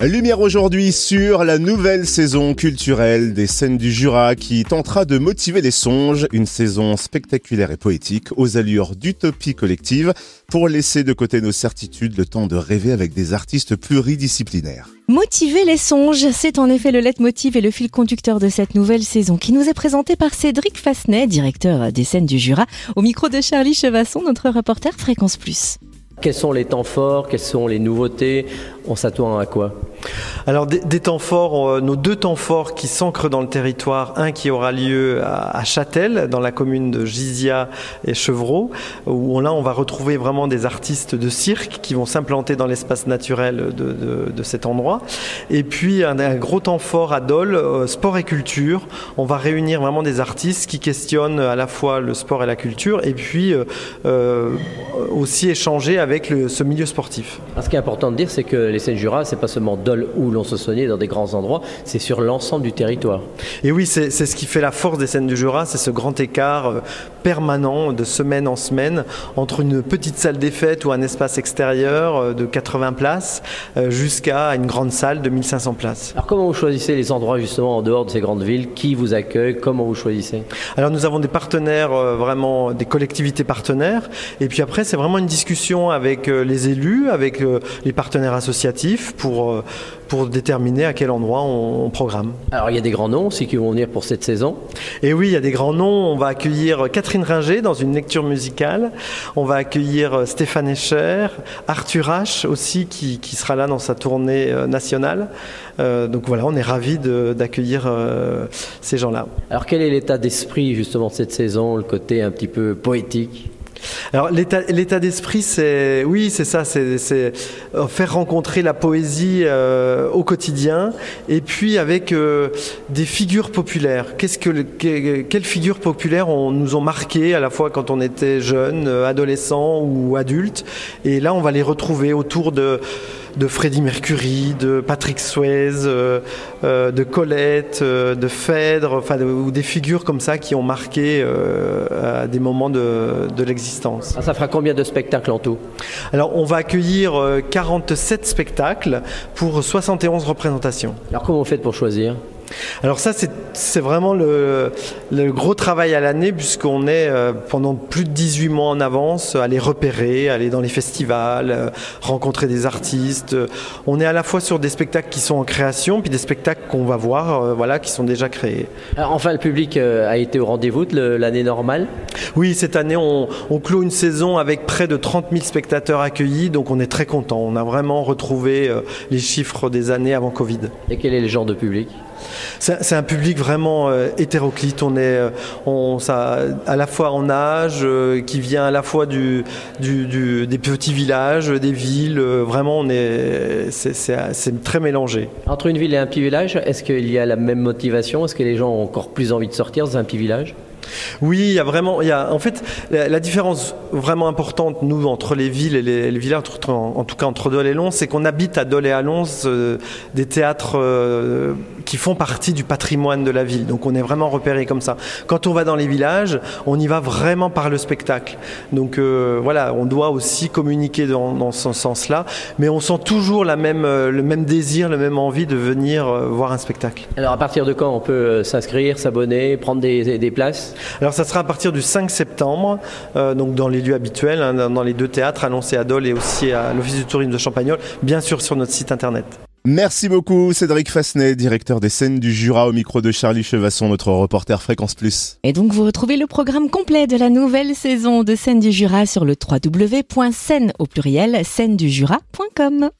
Lumière aujourd'hui sur la nouvelle saison culturelle des scènes du Jura qui tentera de motiver les songes, une saison spectaculaire et poétique aux allures d'utopie collective pour laisser de côté nos certitudes le temps de rêver avec des artistes pluridisciplinaires. Motiver les songes, c'est en effet le leitmotiv et le fil conducteur de cette nouvelle saison qui nous est présentée par Cédric Fasnet, directeur des scènes du Jura, au micro de Charlie Chevasson, notre reporter Fréquence Plus. Quels sont les temps forts? Quelles sont les nouveautés? On s'attend à quoi? Alors des, temps forts, euh, nos deux temps forts qui s'ancrent dans le territoire, un qui aura lieu à, Châtel, dans la commune de Gizia et Chevreau, où là on va retrouver vraiment des artistes de cirque qui vont s'implanter dans l'espace naturel de, cet endroit. Et puis un, gros temps fort à Dole, euh, sport et culture. On va réunir vraiment des artistes qui questionnent à la fois le sport et la culture, et puis euh, aussi échanger avec ce milieu sportif. ce qui est important de dire, c'est que les Jura, c'est pas seulement Dole où l'on se soignait dans des grands endroits, c'est sur l'ensemble du territoire. Et oui, c'est ce qui fait la force des scènes du Jura, c'est ce grand écart euh, permanent de semaine en semaine entre une petite salle des fêtes ou un espace extérieur euh, de 80 places euh, jusqu'à une grande salle de 1500 places. Alors comment vous choisissez les endroits justement en dehors de ces grandes villes? Qui vous accueille? Comment vous choisissez? Alors nous avons des partenaires, vraiment des collectivités partenaires, et puis après c'est vraiment une discussion avec les élus, avec les partenaires associatifs pour pour déterminer à quel endroit on, programme. Alors il y a des grands noms aussi qui vont venir pour cette saison. Et oui, il y a des grands noms. On va accueillir Catherine Ringer dans une lecture musicale. On va accueillir euh, Stéphane Escher, Arthur H aussi qui, sera là dans sa tournée euh, nationale. Euh, donc voilà, on est ravis d'accueillir ces gens-là. Alors quel est l'état d'esprit justement de cette saison, le côté un petit peu poétique? Alors l'état d'esprit, c'est oui, c'est ça, c'est euh, faire rencontrer la poésie euh, au quotidien, et puis avec euh, des figures populaires. Quelles figures populaires nous ont marqué à la fois quand on était jeune, adolescent ou adulte, et là on va les retrouver autour de de Freddie Mercury, de Patrick Swayze, euh, euh, de Colette, euh, de Phèdre, enfin, ou des figures comme ça qui ont marqué à des moments de, de l'existence. Ah, ça fera combien de spectacles en tout? Alors, on va accueillir 47 spectacles pour 71 représentations. Alors, comment vous faites pour choisir? Alors ça, c'est vraiment le, gros travail à l'année puisqu'on est euh, pendant plus de 18 mois en avance à les repérer, aller dans les festivals, euh, rencontrer des artistes. On est à la fois sur des spectacles qui sont en création, puis des spectacles qu'on va voir, euh, voilà, qui sont déjà créés. enfin, le public a été au rendez-vous de l'année normale? Oui, cette année, on, on, clôt une saison avec près de 30 000 spectateurs accueillis, donc on est très content. On a vraiment retrouvé les chiffres des années avant Covid. Et quel est le genre de public? C'est un public vraiment euh, hétéroclite. On est euh, on, ça, à la fois en âge, euh, qui vient à la fois du, des petits villages, des villes. vraiment, on est, c'est très mélangé. Entre une ville et un petit village, est-ce qu'il y a la même motivation? Est-ce que les gens ont encore plus envie de sortir dans un petit village? Oui, il y a vraiment, il y a, en fait, la, différence vraiment importante, nous, entre les villes et les, villages, en, tout cas entre Dole et Lons, c'est qu'on habite à Dole et à Lons euh, des théâtres euh, qui font partie du patrimoine de la ville. Donc on est vraiment repéré comme ça. Quand on va dans les villages, on y va vraiment par le spectacle. Donc euh, voilà, on doit aussi communiquer dans, ce sens-là, mais on sent toujours la même, le même désir, la même envie de venir voir un spectacle. Alors à partir de quand on peut s'inscrire, s'abonner, prendre des places? Alors ça sera à partir du 5 septembre, euh, donc dans les lieux habituels, hein, dans les deux théâtres annoncés à Dole et aussi à l'Office du tourisme de Champagnol, bien sûr sur notre site internet. Merci beaucoup Cédric Fasnet, directeur des scènes du Jura au micro de Charlie Chevasson, notre reporter Fréquence Plus. Et donc vous retrouvez le programme complet de la nouvelle saison de scènes du Jura sur le www.scène au pluriel scène du Jura.com.